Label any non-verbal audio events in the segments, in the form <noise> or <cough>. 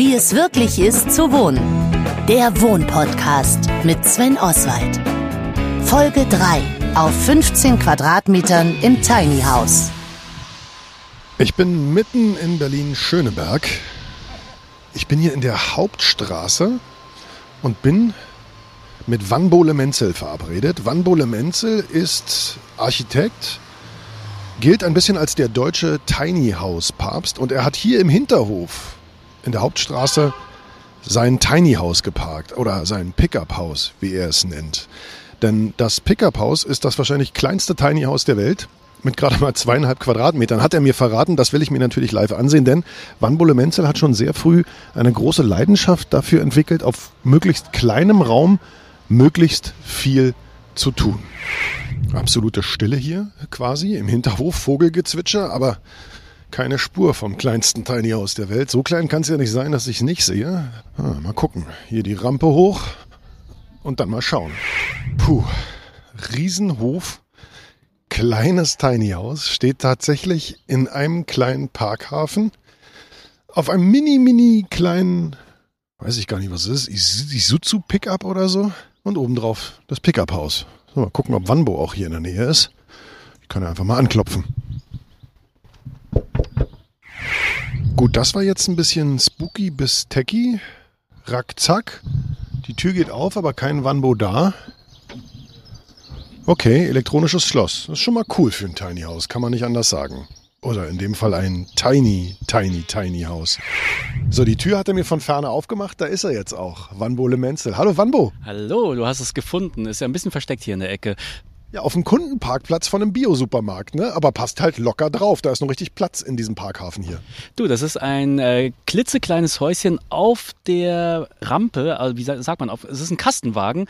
Wie es wirklich ist zu wohnen. Der Wohnpodcast mit Sven Oswald. Folge 3 auf 15 Quadratmetern im Tiny House. Ich bin mitten in Berlin-Schöneberg. Ich bin hier in der Hauptstraße und bin mit Wanbole Menzel verabredet. Wanbole Menzel ist Architekt, gilt ein bisschen als der deutsche Tiny House Papst und er hat hier im Hinterhof in der Hauptstraße sein Tiny House geparkt oder sein Pickup House, wie er es nennt. Denn das Pickup House ist das wahrscheinlich kleinste Tiny House der Welt mit gerade mal zweieinhalb Quadratmetern. Hat er mir verraten, das will ich mir natürlich live ansehen, denn Wanbole Menzel hat schon sehr früh eine große Leidenschaft dafür entwickelt, auf möglichst kleinem Raum möglichst viel zu tun. Absolute Stille hier quasi, im Hinterhof Vogelgezwitscher, aber keine Spur vom kleinsten Tiny House der Welt. So klein kann es ja nicht sein, dass ich nicht sehe. Ah, mal gucken. Hier die Rampe hoch und dann mal schauen. Puh, Riesenhof, kleines Tiny House, steht tatsächlich in einem kleinen Parkhafen auf einem mini, mini kleinen, weiß ich gar nicht, was es ist, Isuzu Pickup oder so. Und obendrauf das Pickup-Haus. So, mal gucken, ob Wanbo auch hier in der Nähe ist. Ich kann ja einfach mal anklopfen. Gut, das war jetzt ein bisschen spooky bis techy. Rackzack. Die Tür geht auf, aber kein Wanbo da. Okay, elektronisches Schloss. Das ist schon mal cool für ein Tiny House, kann man nicht anders sagen. Oder in dem Fall ein tiny, tiny, tiny Haus. So, die Tür hat er mir von ferne aufgemacht. Da ist er jetzt auch. Wanbo Le Menzel. Hallo Wanbo. Hallo, du hast es gefunden. Ist ja ein bisschen versteckt hier in der Ecke. Ja, auf dem Kundenparkplatz von einem Biosupermarkt, ne? Aber passt halt locker drauf. Da ist noch richtig Platz in diesem Parkhafen hier. Du, das ist ein äh, klitzekleines Häuschen auf der Rampe, also wie sagt man, auf, es ist ein Kastenwagen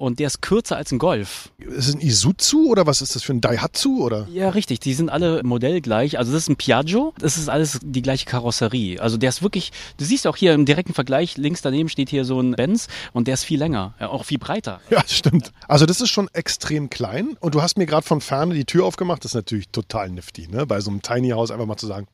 und der ist kürzer als ein Golf. Ist es ein Isuzu oder was ist das für ein Daihatsu oder? Ja, richtig. Die sind alle modellgleich. Also das ist ein Piaggio. Das ist alles die gleiche Karosserie. Also der ist wirklich, du siehst auch hier im direkten Vergleich, links daneben steht hier so ein Benz und der ist viel länger, ja, auch viel breiter. Ja, stimmt. Also das ist schon extrem klein und du hast mir gerade von ferne die Tür aufgemacht. Das ist natürlich total nifty, ne? Bei so einem Tiny House einfach mal zu sagen,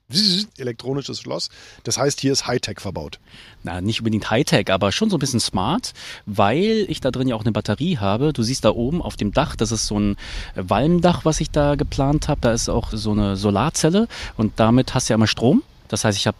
elektronisches Schloss. Das heißt, hier ist Hightech verbaut. Na, nicht unbedingt Hightech, aber schon so ein bisschen smart, weil ich da drin ja auch eine Batterie Batterie habe. Du siehst da oben auf dem Dach, das ist so ein Walmdach, was ich da geplant habe. Da ist auch so eine Solarzelle und damit hast du ja immer Strom. Das heißt, ich habe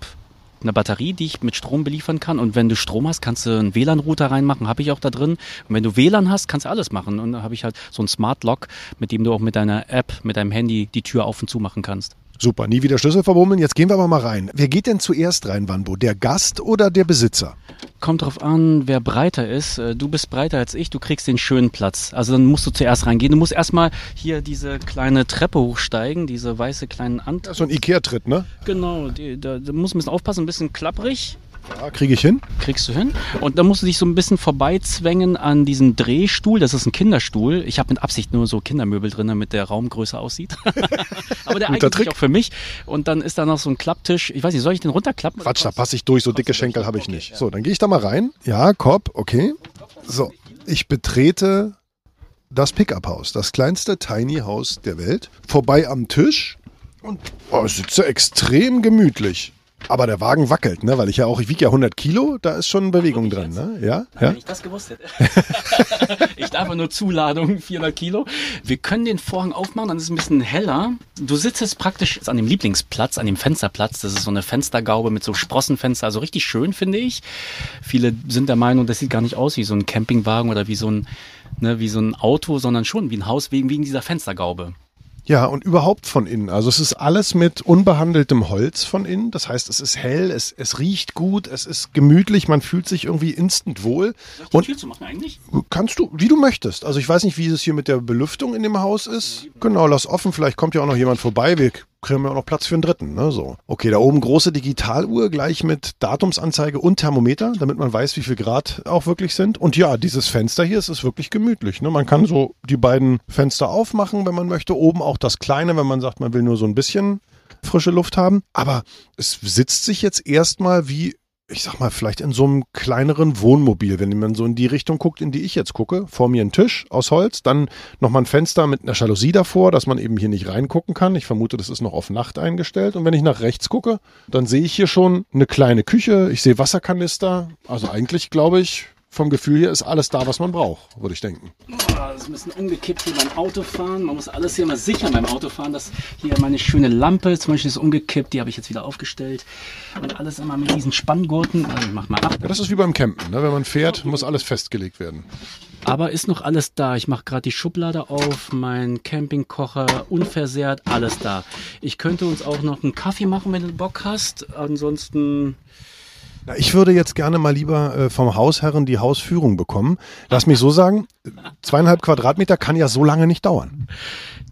eine Batterie, die ich mit Strom beliefern kann. Und wenn du Strom hast, kannst du einen WLAN-Router reinmachen, habe ich auch da drin. Und wenn du WLAN hast, kannst du alles machen. Und da habe ich halt so einen Smart Lock, mit dem du auch mit deiner App, mit deinem Handy die Tür auf und zu machen kannst. Super, nie wieder Schlüssel verbummeln. Jetzt gehen wir aber mal rein. Wer geht denn zuerst rein, Wanbo? Der Gast oder der Besitzer? Kommt drauf an, wer breiter ist. Äh, du bist breiter als ich, du kriegst den schönen Platz. Also dann musst du zuerst reingehen. Du musst erstmal hier diese kleine Treppe hochsteigen, diese weiße kleinen Ant. so ein Ikea-Tritt, ne? Genau, da, da muss ein bisschen aufpassen, ein bisschen klapprig. Ja, kriege ich hin. Kriegst du hin. Und dann musst du dich so ein bisschen vorbeizwängen an diesen Drehstuhl. Das ist ein Kinderstuhl. Ich habe mit Absicht nur so Kindermöbel drin, damit der Raum größer aussieht. <laughs> Aber der eignet sich auch für mich. Und dann ist da noch so ein Klapptisch. Ich weiß nicht, soll ich den runterklappen? Quatsch, da passe ich durch. So dicke Schenkel habe ich nicht. So, dann gehe ich da mal rein. Ja, Korb, okay. So, ich betrete das Pickup-Haus, das kleinste Tiny House der Welt. Vorbei am Tisch und oh, ich sitze extrem gemütlich. Aber der Wagen wackelt, ne? Weil ich ja auch, ich wiege ja 100 Kilo, da ist schon Bewegung drin, ne? Ja? ja? Wenn ich das gewusst hätte. <laughs> ich darf nur Zuladung, 400 Kilo. Wir können den Vorhang aufmachen, dann ist es ein bisschen heller. Du sitzt jetzt praktisch an dem Lieblingsplatz, an dem Fensterplatz. Das ist so eine Fenstergaube mit so Sprossenfenster, also richtig schön, finde ich. Viele sind der Meinung, das sieht gar nicht aus wie so ein Campingwagen oder wie so ein, ne, wie so ein Auto, sondern schon wie ein Haus wegen, wegen dieser Fenstergaube. Ja, und überhaupt von innen. Also es ist alles mit unbehandeltem Holz von innen. Das heißt, es ist hell, es, es riecht gut, es ist gemütlich, man fühlt sich irgendwie instant wohl. Soll ich die und Tür zu machen eigentlich? Kannst du, wie du möchtest. Also ich weiß nicht, wie es hier mit der Belüftung in dem Haus ist. Genau, lass offen, vielleicht kommt ja auch noch jemand vorbei. Wir kriegen wir auch noch Platz für einen dritten. Ne? So. Okay, da oben große Digitaluhr gleich mit Datumsanzeige und Thermometer, damit man weiß, wie viel Grad auch wirklich sind. Und ja, dieses Fenster hier es ist wirklich gemütlich. Ne? Man kann so die beiden Fenster aufmachen, wenn man möchte. Oben auch das kleine, wenn man sagt, man will nur so ein bisschen frische Luft haben. Aber es sitzt sich jetzt erstmal wie ich sag mal, vielleicht in so einem kleineren Wohnmobil, wenn man so in die Richtung guckt, in die ich jetzt gucke, vor mir ein Tisch aus Holz, dann nochmal ein Fenster mit einer Jalousie davor, dass man eben hier nicht reingucken kann. Ich vermute, das ist noch auf Nacht eingestellt. Und wenn ich nach rechts gucke, dann sehe ich hier schon eine kleine Küche, ich sehe Wasserkanister. Also eigentlich glaube ich, vom Gefühl her ist alles da, was man braucht, würde ich denken. Das ist ein bisschen umgekippt hier beim Autofahren. Man muss alles hier mal sichern beim Autofahren. Das hier meine schöne Lampe zum Beispiel ist umgekippt. Die habe ich jetzt wieder aufgestellt. Und alles immer mit diesen Spanngurten. Also mach mal ab. Ja, das ist wie beim Campen. Ne? Wenn man fährt, muss alles festgelegt werden. Aber ist noch alles da. Ich mache gerade die Schublade auf, mein Campingkocher unversehrt, alles da. Ich könnte uns auch noch einen Kaffee machen, wenn du Bock hast. Ansonsten na, ich würde jetzt gerne mal lieber äh, vom Hausherren die Hausführung bekommen. Lass mich so sagen, zweieinhalb Quadratmeter kann ja so lange nicht dauern.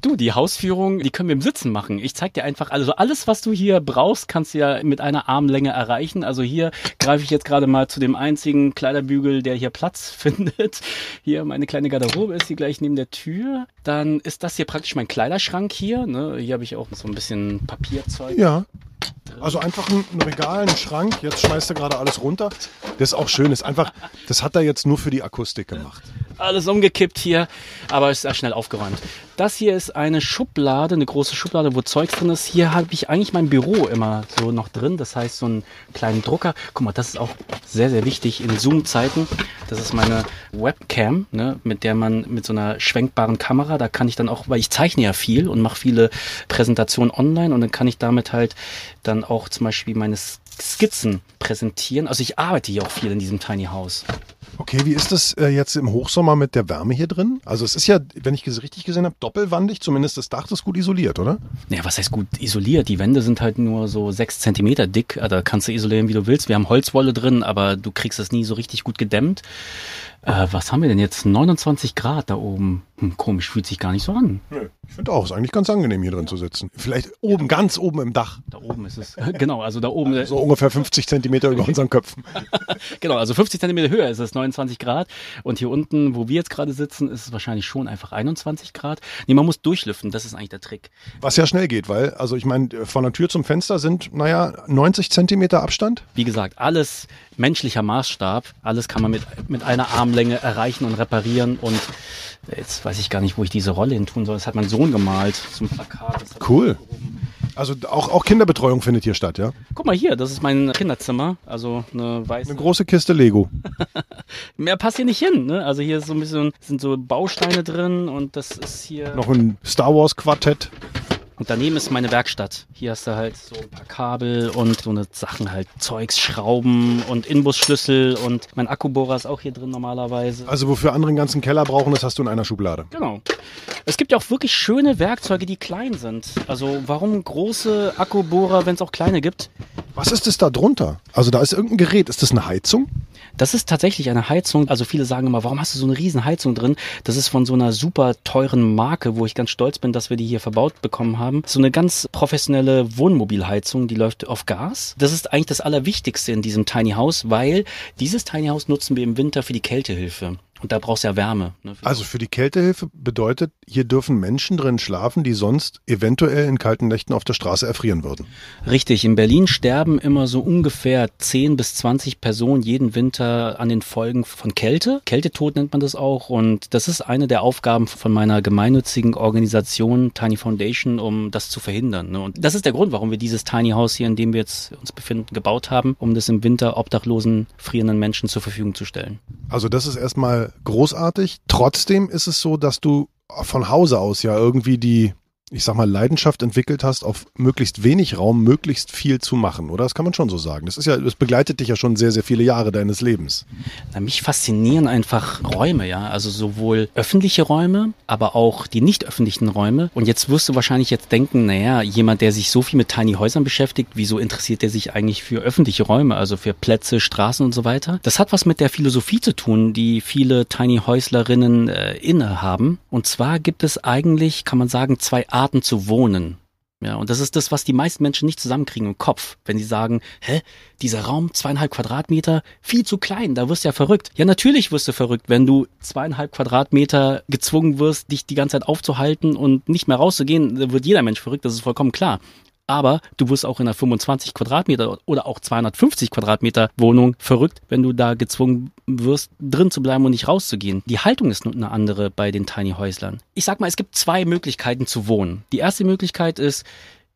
Du, die Hausführung, die können wir im Sitzen machen. Ich zeig dir einfach, also alles, was du hier brauchst, kannst du ja mit einer Armlänge erreichen. Also hier greife ich jetzt gerade mal zu dem einzigen Kleiderbügel, der hier Platz <laughs> findet. Hier meine kleine Garderobe ist hier gleich neben der Tür. Dann ist das hier praktisch mein Kleiderschrank hier. Ne? Hier habe ich auch so ein bisschen Papierzeug. Ja. Also einfach ein, ein Regal, ein Schrank. Jetzt schmeißt er gerade alles runter. Das ist auch schön. Ist einfach, das hat er jetzt nur für die Akustik gemacht. Alles umgekippt hier, aber ist sehr schnell aufgeräumt. Das hier ist eine Schublade, eine große Schublade, wo Zeugs drin ist. Hier habe ich eigentlich mein Büro immer so noch drin. Das heißt, so einen kleinen Drucker. Guck mal, das ist auch sehr, sehr wichtig in Zoom-Zeiten. Das ist meine Webcam, ne, mit der man mit so einer schwenkbaren Kamera, da kann ich dann auch, weil ich zeichne ja viel und mache viele Präsentationen online und dann kann ich damit halt dann auch zum Beispiel meine Skizzen präsentieren. Also ich arbeite hier auch viel in diesem Tiny House. Okay, wie ist das äh, jetzt im Hochsommer mit der Wärme hier drin? Also es ist ja, wenn ich es richtig gesehen habe, doppelwandig, zumindest das Dach ist gut isoliert, oder? Ja, was heißt gut isoliert? Die Wände sind halt nur so sechs Zentimeter dick. Da kannst du isolieren, wie du willst. Wir haben Holzwolle drin, aber du kriegst es nie so richtig gut gedämmt. Äh, was haben wir denn jetzt? 29 Grad da oben. Hm, komisch, fühlt sich gar nicht so an. Nö, ich finde auch, ist eigentlich ganz angenehm hier drin zu sitzen. Vielleicht oben, ganz oben im Dach. Da oben ist es. <laughs> genau, also da oben. So ungefähr 50 Zentimeter über <laughs> unseren Köpfen. <laughs> genau, also 50 Zentimeter höher ist es 29 Grad. Und hier unten, wo wir jetzt gerade sitzen, ist es wahrscheinlich schon einfach 21 Grad. Nee, man muss durchlüften, das ist eigentlich der Trick. Was ja schnell geht, weil, also ich meine, von der Tür zum Fenster sind, naja, 90 Zentimeter Abstand. Wie gesagt, alles menschlicher Maßstab. Alles kann man mit, mit einer Armlänge erreichen und reparieren. Und jetzt weiß ich gar nicht, wo ich diese Rolle hin tun soll. Das hat mein Sohn gemalt zum Plakat. Cool. Also auch, auch Kinderbetreuung findet hier statt, ja? Guck mal hier, das ist mein Kinderzimmer. Also eine weiße. Eine große Kiste Lego. <laughs> Mehr passt hier nicht hin, ne? Also hier ist so ein bisschen, sind so Bausteine drin und das ist hier. Noch ein Star Wars Quartett. Und daneben ist meine Werkstatt. Hier hast du halt so ein paar Kabel und so eine Sachen halt, Zeugs, Schrauben und Inbusschlüssel und mein Akkubohrer ist auch hier drin normalerweise. Also wofür andere einen ganzen Keller brauchen, das hast du in einer Schublade. Genau. Es gibt ja auch wirklich schöne Werkzeuge, die klein sind. Also warum große Akkubohrer, wenn es auch kleine gibt? Was ist es da drunter? Also da ist irgendein Gerät. Ist das eine Heizung? Das ist tatsächlich eine Heizung. Also viele sagen immer, warum hast du so eine riesen Heizung drin? Das ist von so einer super teuren Marke, wo ich ganz stolz bin, dass wir die hier verbaut bekommen haben. So eine ganz professionelle Wohnmobilheizung, die läuft auf Gas. Das ist eigentlich das Allerwichtigste in diesem Tiny House, weil dieses Tiny House nutzen wir im Winter für die Kältehilfe. Und da brauchst du ja Wärme. Ne? Also für die Kältehilfe bedeutet, hier dürfen Menschen drin schlafen, die sonst eventuell in kalten Nächten auf der Straße erfrieren würden. Richtig. In Berlin sterben immer so ungefähr 10 bis 20 Personen jeden Winter an den Folgen von Kälte. Kältetod nennt man das auch. Und das ist eine der Aufgaben von meiner gemeinnützigen Organisation Tiny Foundation, um das zu verhindern. Ne? Und das ist der Grund, warum wir dieses Tiny House hier, in dem wir jetzt uns befinden, gebaut haben, um das im Winter obdachlosen, frierenden Menschen zur Verfügung zu stellen. Also das ist erstmal großartig. Trotzdem ist es so, dass du von Hause aus ja irgendwie die ich sag mal, Leidenschaft entwickelt hast, auf möglichst wenig Raum möglichst viel zu machen, oder? Das kann man schon so sagen. Das ist ja, das begleitet dich ja schon sehr, sehr viele Jahre deines Lebens. Na, mich faszinieren einfach Räume, ja. Also sowohl öffentliche Räume, aber auch die nicht öffentlichen Räume. Und jetzt wirst du wahrscheinlich jetzt denken, naja, jemand, der sich so viel mit Tiny Häusern beschäftigt, wieso interessiert er sich eigentlich für öffentliche Räume, also für Plätze, Straßen und so weiter? Das hat was mit der Philosophie zu tun, die viele Tiny Häuslerinnen äh, innehaben. Und zwar gibt es eigentlich, kann man sagen, zwei Arten Arten zu wohnen. Ja, und das ist das, was die meisten Menschen nicht zusammenkriegen im Kopf, wenn sie sagen, hä, dieser Raum, zweieinhalb Quadratmeter, viel zu klein, da wirst du ja verrückt. Ja, natürlich wirst du verrückt, wenn du zweieinhalb Quadratmeter gezwungen wirst, dich die ganze Zeit aufzuhalten und nicht mehr rauszugehen, da wird jeder Mensch verrückt, das ist vollkommen klar. Aber du wirst auch in einer 25 Quadratmeter oder auch 250 Quadratmeter Wohnung verrückt, wenn du da gezwungen wirst, drin zu bleiben und nicht rauszugehen. Die Haltung ist nun eine andere bei den Tiny Häuslern. Ich sag mal, es gibt zwei Möglichkeiten zu wohnen. Die erste Möglichkeit ist,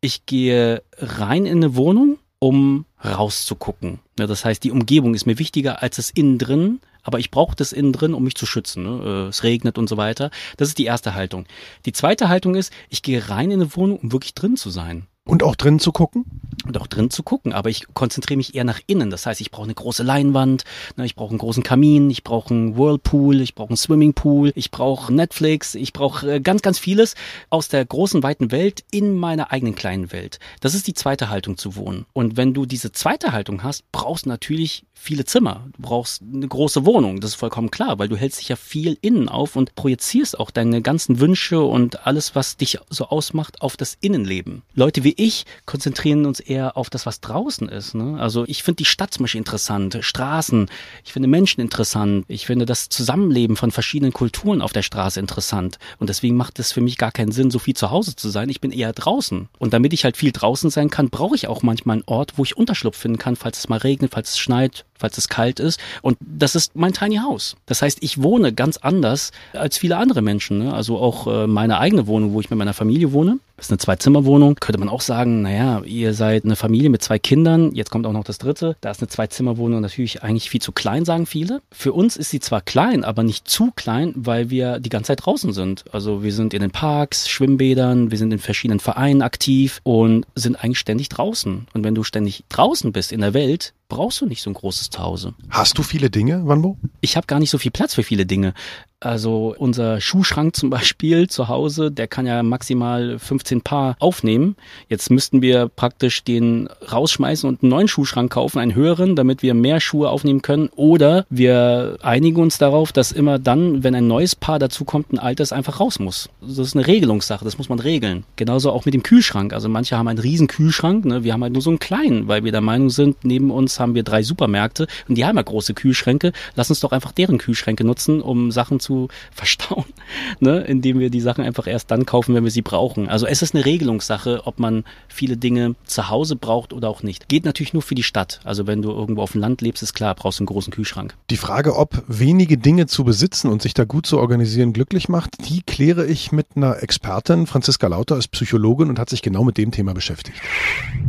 ich gehe rein in eine Wohnung, um rauszugucken. das heißt, die Umgebung ist mir wichtiger als das innen drin, aber ich brauche das innen drin, um mich zu schützen. Ne? Äh, es regnet und so weiter. Das ist die erste Haltung. Die zweite Haltung ist, ich gehe rein in eine Wohnung, um wirklich drin zu sein. Und auch drin zu gucken? Und auch drin zu gucken, aber ich konzentriere mich eher nach innen. Das heißt, ich brauche eine große Leinwand, ne, ich brauche einen großen Kamin, ich brauche einen Whirlpool, ich brauche einen Swimmingpool, ich brauche Netflix, ich brauche äh, ganz, ganz vieles aus der großen, weiten Welt in meiner eigenen kleinen Welt. Das ist die zweite Haltung zu wohnen. Und wenn du diese zweite Haltung hast, brauchst du natürlich viele Zimmer. Du brauchst eine große Wohnung, das ist vollkommen klar, weil du hältst dich ja viel innen auf und projizierst auch deine ganzen Wünsche und alles, was dich so ausmacht, auf das Innenleben. Leute wie ich konzentrieren uns eher auf das, was draußen ist. Ne? Also ich finde die Stadt zum Beispiel interessant, Straßen, ich finde Menschen interessant, ich finde das Zusammenleben von verschiedenen Kulturen auf der Straße interessant. Und deswegen macht es für mich gar keinen Sinn, so viel zu Hause zu sein. Ich bin eher draußen. Und damit ich halt viel draußen sein kann, brauche ich auch manchmal einen Ort, wo ich Unterschlupf finden kann, falls es mal regnet, falls es schneit, falls es kalt ist. Und das ist mein Tiny House. Das heißt, ich wohne ganz anders als viele andere Menschen. Ne? Also auch äh, meine eigene Wohnung, wo ich mit meiner Familie wohne. Das ist eine Zwei-Zimmer-Wohnung. Könnte man auch sagen, naja, ihr seid eine Familie mit zwei Kindern. Jetzt kommt auch noch das dritte. Da ist eine Zwei-Zimmer-Wohnung natürlich eigentlich viel zu klein, sagen viele. Für uns ist sie zwar klein, aber nicht zu klein, weil wir die ganze Zeit draußen sind. Also wir sind in den Parks, Schwimmbädern, wir sind in verschiedenen Vereinen aktiv und sind eigentlich ständig draußen. Und wenn du ständig draußen bist in der Welt, brauchst du nicht so ein großes Zuhause. Hast du viele Dinge, Wanbo? Ich habe gar nicht so viel Platz für viele Dinge. Also unser Schuhschrank zum <laughs> Beispiel zu Hause, der kann ja maximal 15 Paar aufnehmen. Jetzt müssten wir praktisch den rausschmeißen und einen neuen Schuhschrank kaufen, einen höheren, damit wir mehr Schuhe aufnehmen können. Oder wir einigen uns darauf, dass immer dann, wenn ein neues Paar dazukommt, ein altes einfach raus muss. Das ist eine Regelungssache, das muss man regeln. Genauso auch mit dem Kühlschrank. Also manche haben einen riesen Kühlschrank, ne? wir haben halt nur so einen kleinen, weil wir der Meinung sind, neben uns haben wir drei Supermärkte und die haben ja große Kühlschränke. Lass uns doch einfach deren Kühlschränke nutzen, um Sachen zu zu verstauen, <laughs> ne? indem wir die Sachen einfach erst dann kaufen, wenn wir sie brauchen. Also es ist eine Regelungssache, ob man viele Dinge zu Hause braucht oder auch nicht. Geht natürlich nur für die Stadt. Also wenn du irgendwo auf dem Land lebst, ist klar, brauchst du einen großen Kühlschrank. Die Frage, ob wenige Dinge zu besitzen und sich da gut zu organisieren glücklich macht, die kläre ich mit einer Expertin. Franziska Lauter ist Psychologin und hat sich genau mit dem Thema beschäftigt.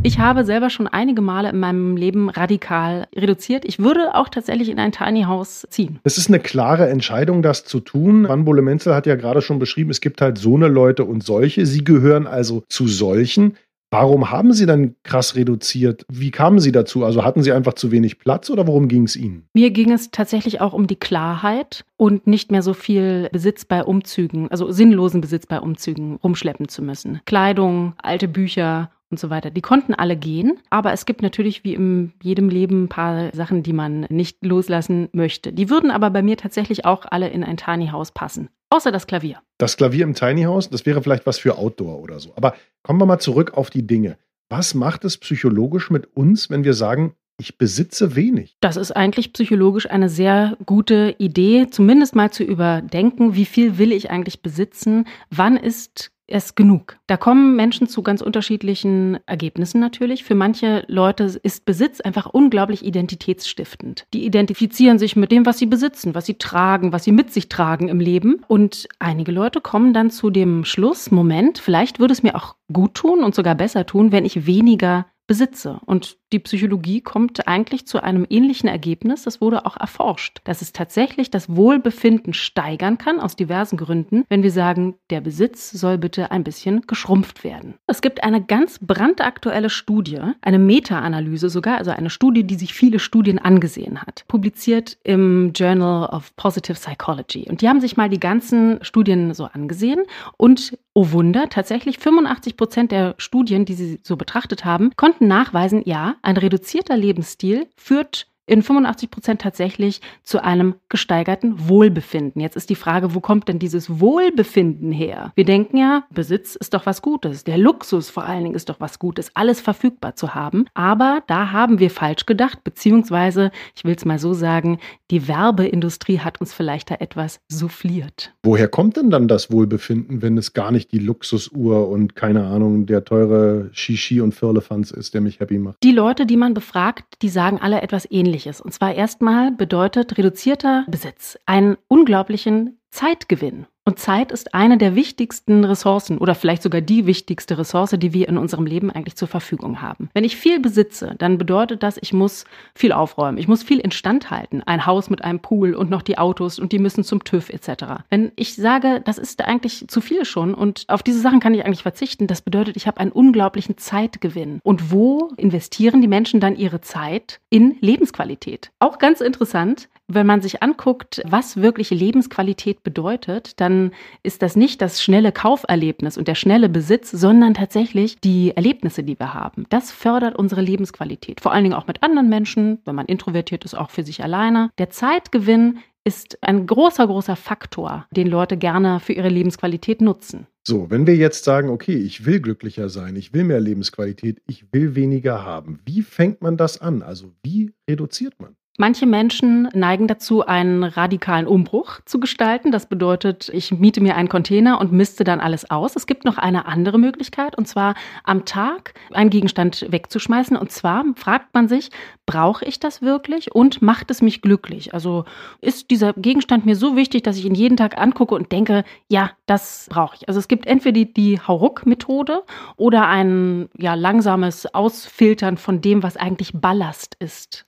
Ich habe selber schon einige Male in meinem Leben radikal reduziert. Ich würde auch tatsächlich in ein Tiny House ziehen. Es ist eine klare Entscheidung, das zu tun. Van Bole Menzel hat ja gerade schon beschrieben, es gibt halt so eine Leute und solche. Sie gehören also zu solchen. Warum haben Sie dann krass reduziert? Wie kamen Sie dazu? Also hatten Sie einfach zu wenig Platz oder worum ging es Ihnen? Mir ging es tatsächlich auch um die Klarheit und nicht mehr so viel Besitz bei Umzügen, also sinnlosen Besitz bei Umzügen rumschleppen zu müssen. Kleidung, alte Bücher und so weiter. Die konnten alle gehen, aber es gibt natürlich wie in jedem Leben ein paar Sachen, die man nicht loslassen möchte. Die würden aber bei mir tatsächlich auch alle in ein Tiny House passen. Außer das Klavier. Das Klavier im Tiny House, das wäre vielleicht was für Outdoor oder so. Aber kommen wir mal zurück auf die Dinge. Was macht es psychologisch mit uns, wenn wir sagen, ich besitze wenig. Das ist eigentlich psychologisch eine sehr gute Idee, zumindest mal zu überdenken, wie viel will ich eigentlich besitzen, wann ist es genug. Da kommen Menschen zu ganz unterschiedlichen Ergebnissen natürlich. Für manche Leute ist Besitz einfach unglaublich identitätsstiftend. Die identifizieren sich mit dem, was sie besitzen, was sie tragen, was sie mit sich tragen im Leben. Und einige Leute kommen dann zu dem Schluss, Moment, vielleicht würde es mir auch gut tun und sogar besser tun, wenn ich weniger besitze. Und die Psychologie kommt eigentlich zu einem ähnlichen Ergebnis. Das wurde auch erforscht, dass es tatsächlich das Wohlbefinden steigern kann aus diversen Gründen, wenn wir sagen, der Besitz soll bitte ein bisschen geschrumpft werden. Es gibt eine ganz brandaktuelle Studie, eine Meta-Analyse sogar, also eine Studie, die sich viele Studien angesehen hat, publiziert im Journal of Positive Psychology. Und die haben sich mal die ganzen Studien so angesehen und oh Wunder, tatsächlich 85 Prozent der Studien, die sie so betrachtet haben, konnten nachweisen, ja, ein reduzierter Lebensstil führt in 85 Prozent tatsächlich zu einem gesteigerten Wohlbefinden. Jetzt ist die Frage, wo kommt denn dieses Wohlbefinden her? Wir denken ja, Besitz ist doch was Gutes. Der Luxus vor allen Dingen ist doch was Gutes, alles verfügbar zu haben. Aber da haben wir falsch gedacht, beziehungsweise, ich will es mal so sagen, die Werbeindustrie hat uns vielleicht da etwas souffliert. Woher kommt denn dann das Wohlbefinden, wenn es gar nicht die Luxusuhr und keine Ahnung, der teure Shishi und Firlefanz ist, der mich happy macht? Die Leute, die man befragt, die sagen alle etwas ähnliches. Und zwar erstmal bedeutet reduzierter Besitz einen unglaublichen Zeitgewinn. Und Zeit ist eine der wichtigsten Ressourcen oder vielleicht sogar die wichtigste Ressource, die wir in unserem Leben eigentlich zur Verfügung haben. Wenn ich viel besitze, dann bedeutet das, ich muss viel aufräumen, ich muss viel instand halten. Ein Haus mit einem Pool und noch die Autos und die müssen zum TÜV etc. Wenn ich sage, das ist eigentlich zu viel schon und auf diese Sachen kann ich eigentlich verzichten, das bedeutet, ich habe einen unglaublichen Zeitgewinn. Und wo investieren die Menschen dann ihre Zeit? In Lebensqualität. Auch ganz interessant, wenn man sich anguckt, was wirklich Lebensqualität bedeutet, dann ist das nicht das schnelle Kauferlebnis und der schnelle Besitz, sondern tatsächlich die Erlebnisse, die wir haben. Das fördert unsere Lebensqualität. Vor allen Dingen auch mit anderen Menschen, wenn man introvertiert ist, auch für sich alleine. Der Zeitgewinn ist ein großer, großer Faktor, den Leute gerne für ihre Lebensqualität nutzen. So, wenn wir jetzt sagen, okay, ich will glücklicher sein, ich will mehr Lebensqualität, ich will weniger haben, wie fängt man das an? Also wie reduziert man? Manche Menschen neigen dazu, einen radikalen Umbruch zu gestalten. Das bedeutet, ich miete mir einen Container und misste dann alles aus. Es gibt noch eine andere Möglichkeit, und zwar am Tag einen Gegenstand wegzuschmeißen. Und zwar fragt man sich, brauche ich das wirklich und macht es mich glücklich? Also ist dieser Gegenstand mir so wichtig, dass ich ihn jeden Tag angucke und denke, ja, das brauche ich. Also es gibt entweder die, die Hauruck-Methode oder ein ja, langsames Ausfiltern von dem, was eigentlich Ballast ist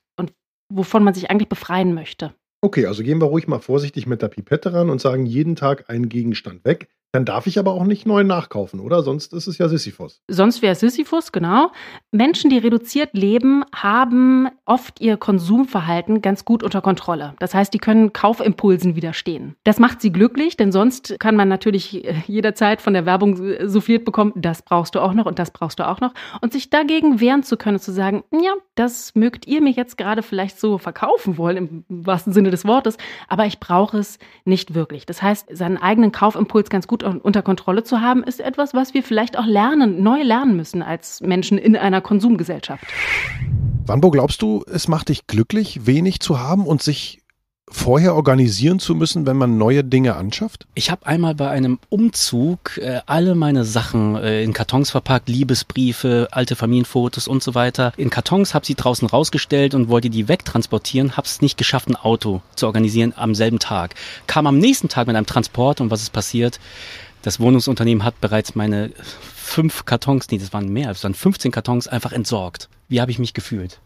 wovon man sich eigentlich befreien möchte. Okay, also gehen wir ruhig mal vorsichtig mit der Pipette ran und sagen jeden Tag einen Gegenstand weg. Dann darf ich aber auch nicht neu nachkaufen, oder? Sonst ist es ja Sisyphus. Sonst wäre es Sisyphus, genau. Menschen, die reduziert leben, haben oft ihr Konsumverhalten ganz gut unter Kontrolle. Das heißt, die können Kaufimpulsen widerstehen. Das macht sie glücklich, denn sonst kann man natürlich äh, jederzeit von der Werbung souffliert bekommen, das brauchst du auch noch und das brauchst du auch noch. Und sich dagegen wehren zu können, zu sagen, ja, das mögt ihr mir jetzt gerade vielleicht so verkaufen wollen, im wahrsten Sinne des Wortes, aber ich brauche es nicht wirklich. Das heißt, seinen eigenen Kaufimpuls ganz gut unter Kontrolle zu haben, ist etwas, was wir vielleicht auch lernen, neu lernen müssen als Menschen in einer Konsumgesellschaft. Wanbo, glaubst du, es macht dich glücklich, wenig zu haben und sich vorher organisieren zu müssen, wenn man neue Dinge anschafft? Ich habe einmal bei einem Umzug äh, alle meine Sachen äh, in Kartons verpackt, Liebesbriefe, alte Familienfotos und so weiter. In Kartons habe sie draußen rausgestellt und wollte die wegtransportieren, habe es nicht geschafft, ein Auto zu organisieren am selben Tag. Kam am nächsten Tag mit einem Transport und was ist passiert? Das Wohnungsunternehmen hat bereits meine fünf Kartons, nee, das waren mehr, es waren 15 Kartons einfach entsorgt. Wie habe ich mich gefühlt?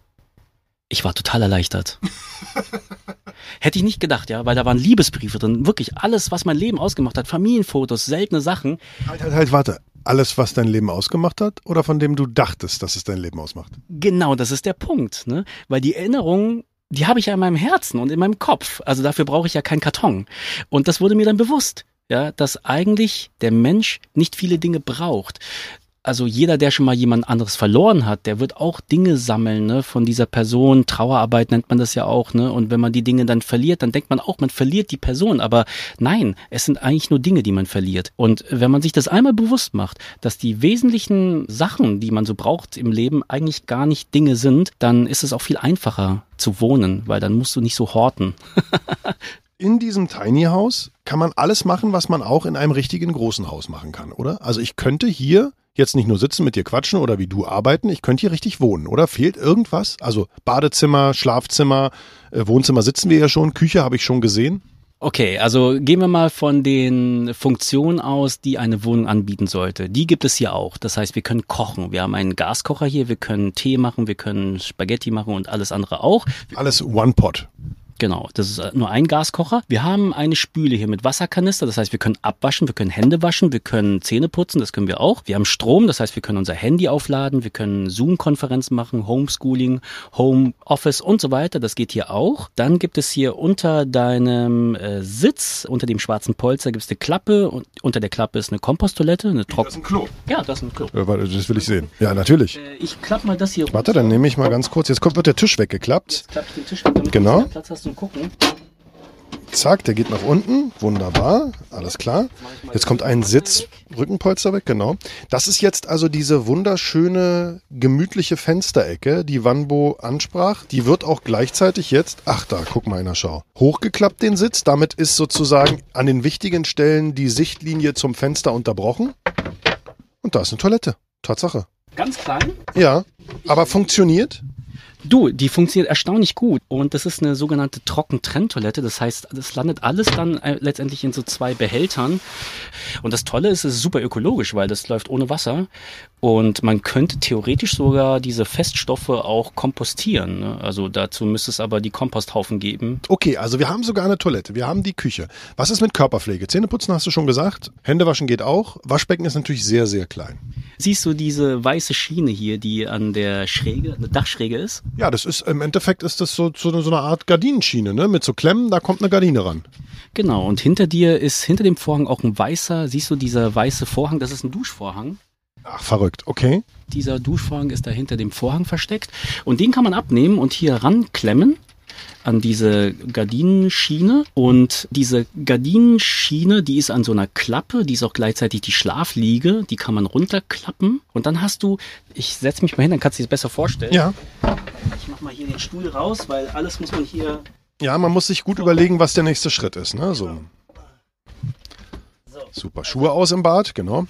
Ich war total erleichtert. <laughs> Hätte ich nicht gedacht, ja, weil da waren Liebesbriefe drin, wirklich alles, was mein Leben ausgemacht hat, Familienfotos, seltene Sachen. Halt, halt, halt, warte. Alles, was dein Leben ausgemacht hat oder von dem du dachtest, dass es dein Leben ausmacht? Genau, das ist der Punkt, ne? Weil die Erinnerungen die habe ich ja in meinem Herzen und in meinem Kopf. Also dafür brauche ich ja keinen Karton. Und das wurde mir dann bewusst ja, dass eigentlich der Mensch nicht viele Dinge braucht. Also jeder, der schon mal jemand anderes verloren hat, der wird auch Dinge sammeln, ne, von dieser Person. Trauerarbeit nennt man das ja auch, ne? Und wenn man die Dinge dann verliert, dann denkt man auch, man verliert die Person. Aber nein, es sind eigentlich nur Dinge, die man verliert. Und wenn man sich das einmal bewusst macht, dass die wesentlichen Sachen, die man so braucht im Leben, eigentlich gar nicht Dinge sind, dann ist es auch viel einfacher zu wohnen, weil dann musst du nicht so horten. <laughs> in diesem Tiny House kann man alles machen, was man auch in einem richtigen großen Haus machen kann, oder? Also ich könnte hier jetzt nicht nur sitzen, mit dir quatschen oder wie du arbeiten, ich könnte hier richtig wohnen, oder? Fehlt irgendwas? Also Badezimmer, Schlafzimmer, äh, Wohnzimmer sitzen wir ja schon, Küche habe ich schon gesehen. Okay, also gehen wir mal von den Funktionen aus, die eine Wohnung anbieten sollte. Die gibt es hier auch. Das heißt, wir können kochen. Wir haben einen Gaskocher hier, wir können Tee machen, wir können Spaghetti machen und alles andere auch. Alles One Pot. Genau, das ist äh, nur ein Gaskocher. Wir haben eine Spüle hier mit Wasserkanister, das heißt, wir können abwaschen, wir können Hände waschen, wir können Zähne putzen, das können wir auch. Wir haben Strom, das heißt, wir können unser Handy aufladen, wir können Zoom-Konferenzen machen, Homeschooling, Homeoffice und so weiter. Das geht hier auch. Dann gibt es hier unter deinem äh, Sitz, unter dem schwarzen Polster, gibt es eine Klappe und unter der Klappe ist eine Komposttoilette, eine Trocken. Das ist ein Klo. Ja, das ist ein Klo. Warte, das will ich sehen. Ja, natürlich. Äh, ich klappe mal das hier Warte, dann nehme ich mal ganz kurz. Jetzt kommt, wird der Tisch weggeklappt. Jetzt klappe ich den Tisch weg, damit Genau. du Platz hast zum Gucken. Zack, der geht nach unten. Wunderbar. Alles klar. Jetzt kommt ein Sitz, Rückenpolster weg, genau. Das ist jetzt also diese wunderschöne, gemütliche Fensterecke, die Wanbo ansprach. Die wird auch gleichzeitig jetzt, ach da, guck mal einer, schau. Hochgeklappt den Sitz. Damit ist sozusagen an den wichtigen Stellen die Sichtlinie zum Fenster unterbrochen. Und da ist eine Toilette. Tatsache. Ganz klein. Ja, aber funktioniert? Du, die funktioniert erstaunlich gut und das ist eine sogenannte Trockentrenntoilette. Das heißt, das landet alles dann äh, letztendlich in so zwei Behältern. Und das Tolle ist, es ist super ökologisch, weil das läuft ohne Wasser und man könnte theoretisch sogar diese Feststoffe auch kompostieren. Ne? Also dazu müsste es aber die Komposthaufen geben. Okay, also wir haben sogar eine Toilette, wir haben die Küche. Was ist mit Körperpflege? Zähneputzen hast du schon gesagt. Händewaschen geht auch. Waschbecken ist natürlich sehr, sehr klein. Siehst du diese weiße Schiene hier, die an der Schräge, eine Dachschräge ist? Ja, das ist im Endeffekt ist das so, so, so eine Art Gardinenschiene, ne? Mit so Klemmen, da kommt eine Gardine ran. Genau, und hinter dir ist hinter dem Vorhang auch ein weißer, siehst du dieser weiße Vorhang, das ist ein Duschvorhang. Ach, verrückt, okay. Dieser Duschvorhang ist da hinter dem Vorhang versteckt und den kann man abnehmen und hier ranklemmen an diese Gardinenschiene und diese Gardinenschiene, die ist an so einer Klappe, die ist auch gleichzeitig die Schlafliege, die kann man runterklappen und dann hast du, ich setze mich mal hin, dann kannst du dir das besser vorstellen. Ja. Ich mach mal hier den Stuhl raus, weil alles muss man hier Ja, man muss sich gut überlegen, was der nächste Schritt ist, ne? So. so. Super. Schuhe aus im Bad, genau.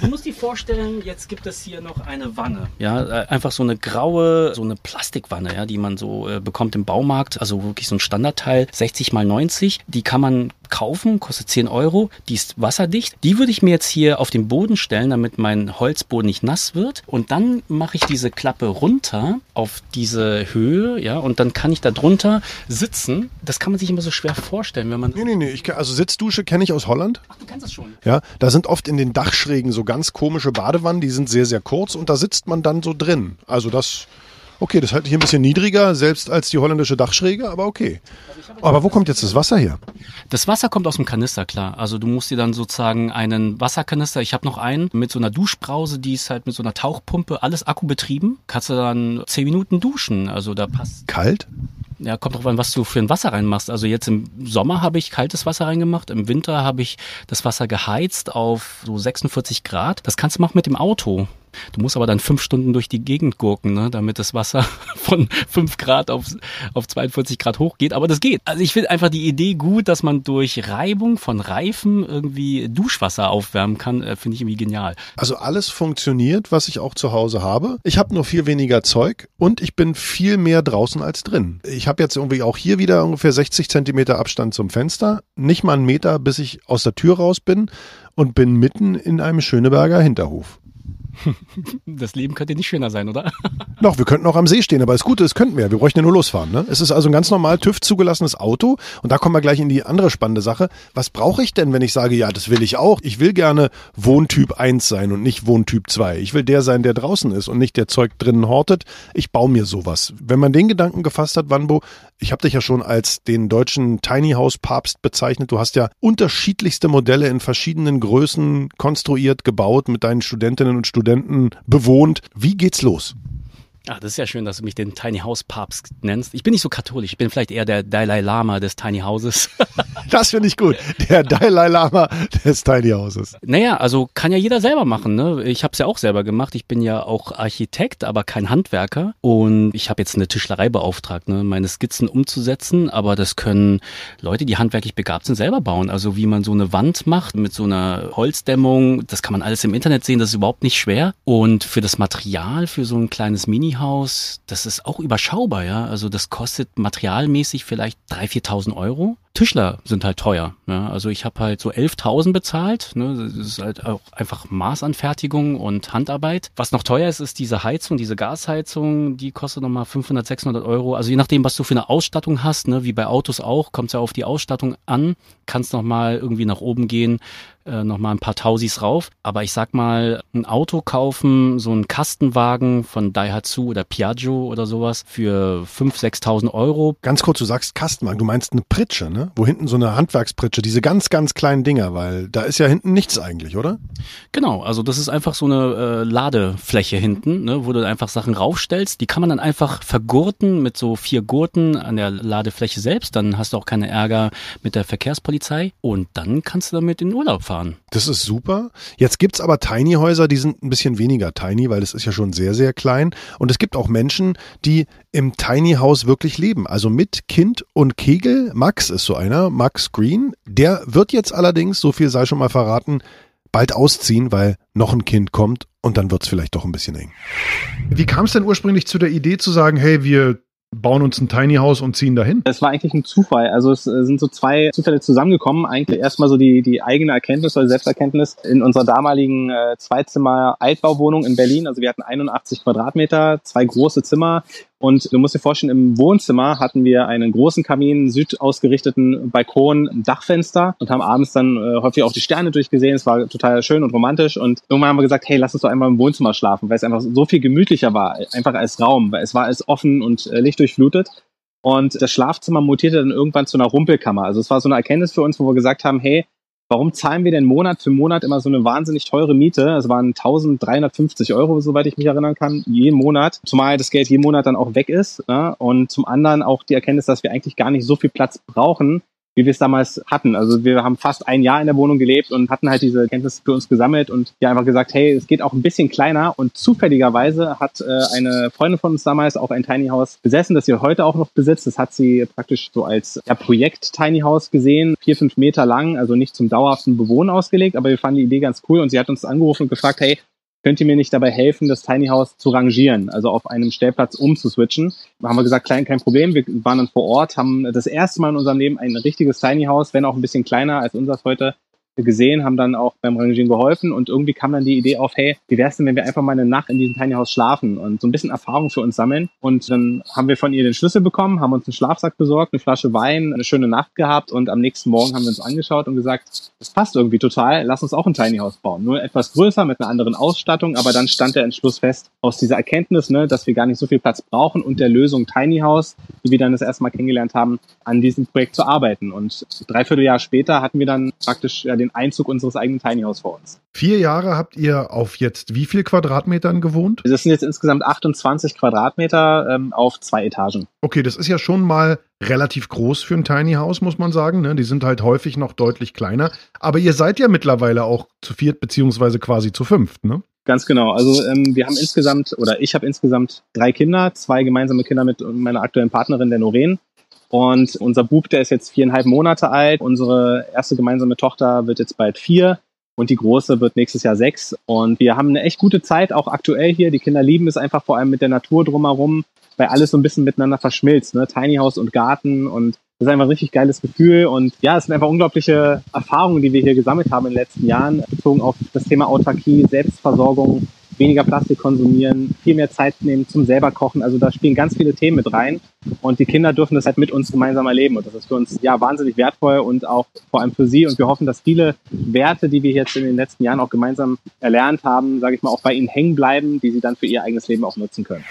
Du musst dir vorstellen, jetzt gibt es hier noch eine Wanne. Ja, äh, einfach so eine graue, so eine Plastikwanne, ja, die man so äh, bekommt im Baumarkt. Also wirklich so ein Standardteil, 60 mal 90. Die kann man kaufen, kostet 10 Euro. Die ist wasserdicht. Die würde ich mir jetzt hier auf den Boden stellen, damit mein Holzboden nicht nass wird. Und dann mache ich diese Klappe runter auf diese Höhe, ja, und dann kann ich da drunter sitzen. Das kann man sich immer so schwer vorstellen, wenn man. Nee, nee, nee. Ich, also Sitzdusche kenne ich aus Holland. Ach, du kennst das schon. Ja, da sind oft in den Dachschrägen so ganz komische Badewannen, die sind sehr, sehr kurz und da sitzt man dann so drin. Also das, okay, das halte ich ein bisschen niedriger, selbst als die holländische Dachschräge, aber okay. Aber wo kommt jetzt das Wasser her? Das Wasser kommt aus dem Kanister, klar. Also du musst dir dann sozusagen einen Wasserkanister, ich habe noch einen, mit so einer Duschbrause, die ist halt mit so einer Tauchpumpe, alles akkubetrieben. Kannst du dann zehn Minuten duschen. Also da passt, Kalt? Ja, kommt drauf an, was du für ein Wasser reinmachst. Also jetzt im Sommer habe ich kaltes Wasser reingemacht, im Winter habe ich das Wasser geheizt auf so 46 Grad. Das kannst du machen mit dem Auto. Du musst aber dann fünf Stunden durch die Gegend gurken, ne, damit das Wasser <laughs> von 5 Grad auf, auf 42 Grad hochgeht. Aber das geht. Also ich finde einfach die Idee gut, dass man durch Reibung von Reifen irgendwie Duschwasser aufwärmen kann, äh, finde ich irgendwie genial. Also alles funktioniert, was ich auch zu Hause habe. Ich habe nur viel weniger Zeug und ich bin viel mehr draußen als drin. Ich habe jetzt irgendwie auch hier wieder ungefähr 60 Zentimeter Abstand zum Fenster. Nicht mal einen Meter, bis ich aus der Tür raus bin und bin mitten in einem Schöneberger Hinterhof. <laughs> Das Leben könnte nicht schöner sein, oder? <laughs> Noch, wir könnten auch am See stehen, aber das Gute ist, könnten wir. Wir bräuchten ja nur losfahren. Ne? Es ist also ein ganz normal TÜV zugelassenes Auto. Und da kommen wir gleich in die andere spannende Sache. Was brauche ich denn, wenn ich sage, ja, das will ich auch? Ich will gerne Wohntyp 1 sein und nicht Wohntyp 2. Ich will der sein, der draußen ist und nicht der Zeug drinnen hortet. Ich baue mir sowas. Wenn man den Gedanken gefasst hat, Wanbo, ich habe dich ja schon als den deutschen Tiny House Papst bezeichnet. Du hast ja unterschiedlichste Modelle in verschiedenen Größen konstruiert, gebaut, mit deinen Studentinnen und Studenten bewohnt. Wie geht's los? Ah, das ist ja schön, dass du mich den Tiny House Papst nennst. Ich bin nicht so katholisch. Ich bin vielleicht eher der Dalai Lama des Tiny Houses. <laughs> Das finde ich gut. Der Dalai Lama des Tiny Houses. Naja, also kann ja jeder selber machen. Ne? Ich habe es ja auch selber gemacht. Ich bin ja auch Architekt, aber kein Handwerker. Und ich habe jetzt eine Tischlerei beauftragt, ne? meine Skizzen umzusetzen. Aber das können Leute, die handwerklich begabt sind, selber bauen. Also wie man so eine Wand macht mit so einer Holzdämmung, das kann man alles im Internet sehen. Das ist überhaupt nicht schwer. Und für das Material, für so ein kleines Mini-Haus, das ist auch überschaubar. ja. Also das kostet materialmäßig vielleicht 3.000, 4.000 Euro. Tischler sind halt teuer. Ja? Also ich habe halt so 11.000 bezahlt. Ne? Das ist halt auch einfach Maßanfertigung und Handarbeit. Was noch teuer ist, ist diese Heizung, diese Gasheizung. Die kostet nochmal 500, 600 Euro. Also je nachdem, was du für eine Ausstattung hast, ne? wie bei Autos auch, kommt es ja auf die Ausstattung an. Kannst nochmal irgendwie nach oben gehen äh, noch mal ein paar Tausis rauf. Aber ich sag mal, ein Auto kaufen, so ein Kastenwagen von Daihatsu oder Piaggio oder sowas für 5.000, 6.000 Euro. Ganz kurz, du sagst Kastenwagen, du meinst eine Pritsche, ne? Wo hinten so eine Handwerkspritsche, diese ganz, ganz kleinen Dinger, weil da ist ja hinten nichts eigentlich, oder? Genau, also das ist einfach so eine äh, Ladefläche hinten, ne, wo du einfach Sachen raufstellst. Die kann man dann einfach vergurten mit so vier Gurten an der Ladefläche selbst. Dann hast du auch keine Ärger mit der Verkehrspolizei und dann kannst du damit in den Urlaub fahren fahren. Das ist super. Jetzt gibt es aber Tiny Häuser, die sind ein bisschen weniger tiny, weil das ist ja schon sehr, sehr klein. Und es gibt auch Menschen, die im Tiny House wirklich leben. Also mit Kind und Kegel. Max ist so einer, Max Green. Der wird jetzt allerdings, so viel sei schon mal verraten, bald ausziehen, weil noch ein Kind kommt und dann wird es vielleicht doch ein bisschen eng. Wie kam es denn ursprünglich zu der Idee zu sagen, hey, wir bauen uns ein Tiny House und ziehen dahin? Es war eigentlich ein Zufall. Also es äh, sind so zwei Zufälle zusammengekommen. Eigentlich erstmal so die, die eigene Erkenntnis oder Selbsterkenntnis in unserer damaligen äh, Zweizimmer Altbauwohnung in Berlin. Also wir hatten 81 Quadratmeter, zwei große Zimmer, und du musst dir vorstellen, im Wohnzimmer hatten wir einen großen Kamin, südausgerichteten Balkon, Dachfenster und haben abends dann äh, häufig auch die Sterne durchgesehen. Es war total schön und romantisch. Und irgendwann haben wir gesagt, hey, lass uns doch einmal im Wohnzimmer schlafen, weil es einfach so viel gemütlicher war, einfach als Raum, weil es war alles offen und äh, lichtdurchflutet. Und das Schlafzimmer mutierte dann irgendwann zu einer Rumpelkammer. Also es war so eine Erkenntnis für uns, wo wir gesagt haben, hey, warum zahlen wir denn Monat für Monat immer so eine wahnsinnig teure Miete? Es waren 1350 Euro, soweit ich mich erinnern kann, jeden Monat. Zumal das Geld jeden Monat dann auch weg ist. Ne? Und zum anderen auch die Erkenntnis, dass wir eigentlich gar nicht so viel Platz brauchen, wie wir es damals hatten. Also wir haben fast ein Jahr in der Wohnung gelebt und hatten halt diese Kenntnis für uns gesammelt und ja einfach gesagt, hey, es geht auch ein bisschen kleiner und zufälligerweise hat äh, eine Freundin von uns damals auch ein Tiny House besessen, das sie heute auch noch besitzt. Das hat sie praktisch so als ja, Projekt Tiny House gesehen, vier, fünf Meter lang, also nicht zum dauerhaften Bewohnen ausgelegt, aber wir fanden die Idee ganz cool und sie hat uns angerufen und gefragt, hey, könnt ihr mir nicht dabei helfen, das Tiny House zu rangieren, also auf einem Stellplatz umzuswitchen. Da haben wir gesagt, klein, kein Problem. Wir waren dann vor Ort, haben das erste Mal in unserem Leben ein richtiges Tiny House, wenn auch ein bisschen kleiner als unseres heute, gesehen, haben dann auch beim Rangieren geholfen und irgendwie kam dann die Idee auf, hey, wie wär's denn, wenn wir einfach mal eine Nacht in diesem Tiny House schlafen und so ein bisschen Erfahrung für uns sammeln. Und dann haben wir von ihr den Schlüssel bekommen, haben uns einen Schlafsack besorgt, eine Flasche Wein, eine schöne Nacht gehabt und am nächsten Morgen haben wir uns angeschaut und gesagt, das passt irgendwie total, lass uns auch ein Tiny House bauen. Nur etwas größer, mit einer anderen Ausstattung, aber dann stand der Entschluss fest, aus dieser Erkenntnis, ne, dass wir gar nicht so viel Platz brauchen und der Lösung Tiny House, die wir dann das erste Mal kennengelernt haben, an diesem Projekt zu arbeiten. Und dreiviertel Jahr später hatten wir dann praktisch ja, den den Einzug unseres eigenen Tiny House vor uns. Vier Jahre habt ihr auf jetzt wie viel Quadratmetern gewohnt? Das sind jetzt insgesamt 28 Quadratmeter ähm, auf zwei Etagen. Okay, das ist ja schon mal relativ groß für ein Tiny House, muss man sagen. Ne? Die sind halt häufig noch deutlich kleiner. Aber ihr seid ja mittlerweile auch zu viert beziehungsweise quasi zu fünft, ne? Ganz genau. Also ähm, wir haben insgesamt, oder ich habe insgesamt drei Kinder, zwei gemeinsame Kinder mit meiner aktuellen Partnerin, der Noreen. Und unser Bub, der ist jetzt viereinhalb Monate alt. Unsere erste gemeinsame Tochter wird jetzt bald vier. Und die große wird nächstes Jahr sechs. Und wir haben eine echt gute Zeit, auch aktuell hier. Die Kinder lieben es einfach vor allem mit der Natur drumherum, weil alles so ein bisschen miteinander verschmilzt. Ne? Tiny House und Garten. Und das ist einfach ein richtig geiles Gefühl. Und ja, es sind einfach unglaubliche Erfahrungen, die wir hier gesammelt haben in den letzten Jahren, bezogen auf das Thema Autarkie, Selbstversorgung, weniger Plastik konsumieren, viel mehr Zeit nehmen zum selber kochen. Also da spielen ganz viele Themen mit rein und die Kinder dürfen das halt mit uns gemeinsam erleben und das ist für uns ja wahnsinnig wertvoll und auch vor allem für sie und wir hoffen, dass viele Werte, die wir jetzt in den letzten Jahren auch gemeinsam erlernt haben, sage ich mal, auch bei ihnen hängen bleiben, die sie dann für ihr eigenes Leben auch nutzen können.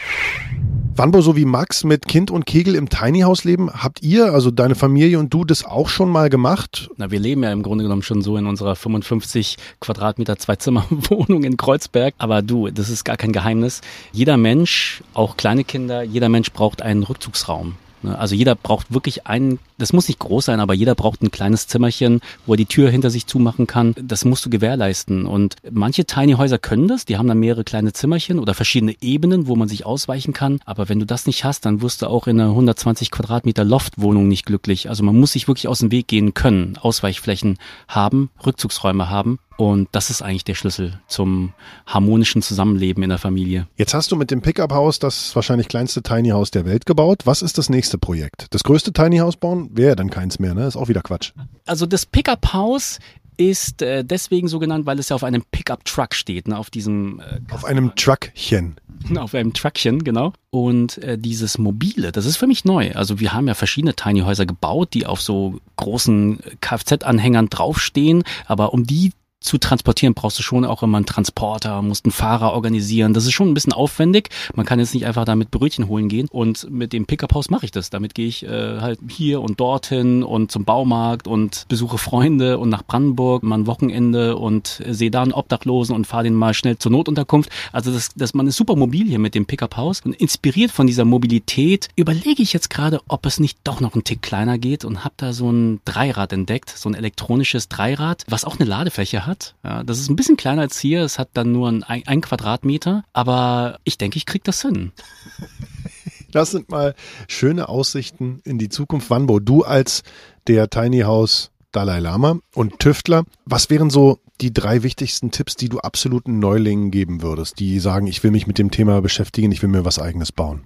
Wanbo, so wie Max mit Kind und Kegel im Tiny House leben, habt ihr, also deine Familie und du, das auch schon mal gemacht? Na, wir leben ja im Grunde genommen schon so in unserer 55 Quadratmeter Zwei-Zimmer-Wohnung <laughs> in Kreuzberg. Aber du, das ist gar kein Geheimnis. Jeder Mensch, auch kleine Kinder, jeder Mensch braucht einen Rückzugsraum. Ne? Also jeder braucht wirklich einen, das muss nicht groß sein, aber jeder braucht ein kleines Zimmerchen, wo er die Tür hinter sich zumachen kann. Das musst du gewährleisten. Und manche Tiny Häuser können das, die haben dann mehrere kleine Zimmerchen oder verschiedene Ebenen, wo man sich ausweichen kann. Aber wenn du das nicht hast, dann wirst du auch in einer 120 Quadratmeter Loftwohnung nicht glücklich. Also man muss sich wirklich aus dem Weg gehen können, Ausweichflächen haben, Rückzugsräume haben Und das ist eigentlich der Schlüssel zum harmonischen Zusammenleben in der Familie. Jetzt hast du mit dem Pickup-Haus das wahrscheinlich kleinste Tiny House der Welt gebaut. Was ist das nächste Projekt? Das größte Tiny House bauen wäre ja dann keins mehr, ne? Ist auch wieder Quatsch. Also das Pickup-Haus ist äh, deswegen so genannt, weil es ja auf einem Pickup-Truck steht, ne? auf diesem äh, Auf einem Truckchen. <laughs> auf einem Truckchen, genau. Und äh, dieses mobile, das ist für mich neu. Also wir haben ja verschiedene Tiny Häuser gebaut, die auf so großen Kfz-Anhängern draufstehen, aber um die zu transportieren, brauchst du schon auch immer einen Transporter, musst einen Fahrer organisieren. Das ist schon ein bisschen aufwendig. Man kann jetzt nicht einfach damit Brötchen holen gehen. Und mit dem Pickup-Haus mache ich das. Damit gehe ich äh, halt hier und dorthin und zum Baumarkt und besuche Freunde und nach Brandenburg mal ein Wochenende und sehe da einen Obdachlosen und fahre den mal schnell zur Notunterkunft. Also das, das, man ist super mobil hier mit dem Pickup-Haus. Und inspiriert von dieser Mobilität überlege ich jetzt gerade, ob es nicht doch noch einen Tick kleiner geht und habe da so ein Dreirad entdeckt, so ein elektronisches Dreirad, was auch eine Ladefläche hat hat. Ja, das ist ein bisschen kleiner als hier. Es hat dann nur ein, ein Quadratmeter. Aber ich denke, ich krieg das hin. <laughs> Das sind mal schöne Aussichten in die Zukunft. Wanbo, du als der Tiny House Dalai Lama und Tüftler, was wären so die drei wichtigsten Tipps, die du absoluten Neulingen geben würdest, die sagen, ich will mich mit dem Thema beschäftigen, ich will mir was eigenes bauen?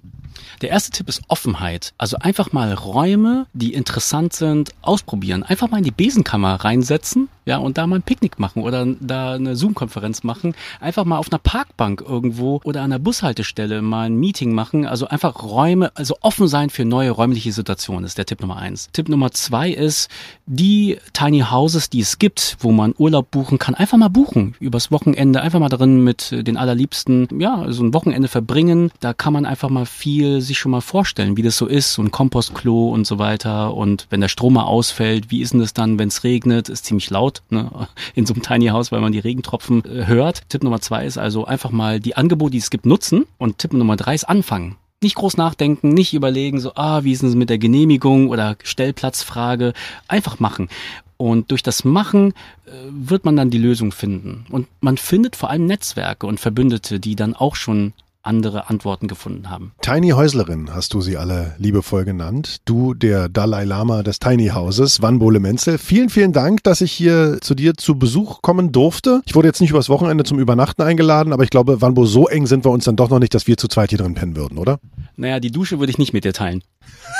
Der erste Tipp ist Offenheit. Also einfach mal Räume, die interessant sind, ausprobieren. Einfach mal in die Besenkammer reinsetzen, ja, und da mal ein Picknick machen oder da eine Zoom-Konferenz machen. Einfach mal auf einer Parkbank irgendwo oder an der Bushaltestelle mal ein Meeting machen. Also einfach Räume, also offen sein für neue räumliche Situationen ist der Tipp Nummer eins. Tipp Nummer zwei ist, die Tiny Houses, die es gibt, wo man Urlaub buchen kann, einfach mal buchen. Übers Wochenende einfach mal drin mit den allerliebsten, ja, so ein Wochenende verbringen. Da kann man einfach mal viel sich schon mal vorstellen, wie das so ist, so ein Kompostklo und so weiter. Und wenn der Strom mal ausfällt, wie ist denn das dann, wenn es regnet? Ist ziemlich laut ne, <laughs> in so einem Tiny House, weil man die Regentropfen äh, hört. Tipp Nummer zwei ist also einfach mal die Angebote, die es gibt, nutzen. Und Tipp Nummer drei ist anfangen. Nicht groß nachdenken, nicht überlegen, so, ah, wie ist es mit der Genehmigung oder Stellplatzfrage. Einfach machen. Und durch das Machen äh, wird man dann die Lösung finden. Und man findet vor allem Netzwerke und Verbündete, die dann auch schon andere Antworten gefunden haben. Tiny Häuslerin hast du sie alle liebevoll genannt. Du, der Dalai Lama des Tiny Houses, Wanbole Menzel. Vielen, vielen Dank, dass ich hier zu dir zu Besuch kommen durfte. Ich wurde jetzt nicht übers Wochenende zum Übernachten eingeladen, aber ich glaube, Wanbo, so eng sind wir uns dann doch noch nicht, dass wir zu zweit hier drin pennen würden, oder? Naja, die Dusche würde ich nicht mit dir teilen.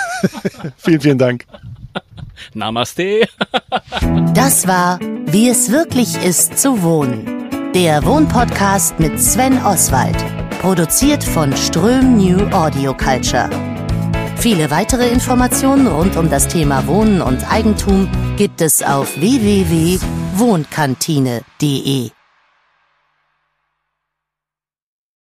<laughs> vielen, vielen Dank. Namaste. Das war Wie es wirklich ist zu wohnen. Der Wohnpodcast mit Sven Oswald. Produziert von Ström New Audio Culture. Viele weitere Informationen rund um das Thema Wohnen und Eigentum gibt es auf www.wohnkantine.de.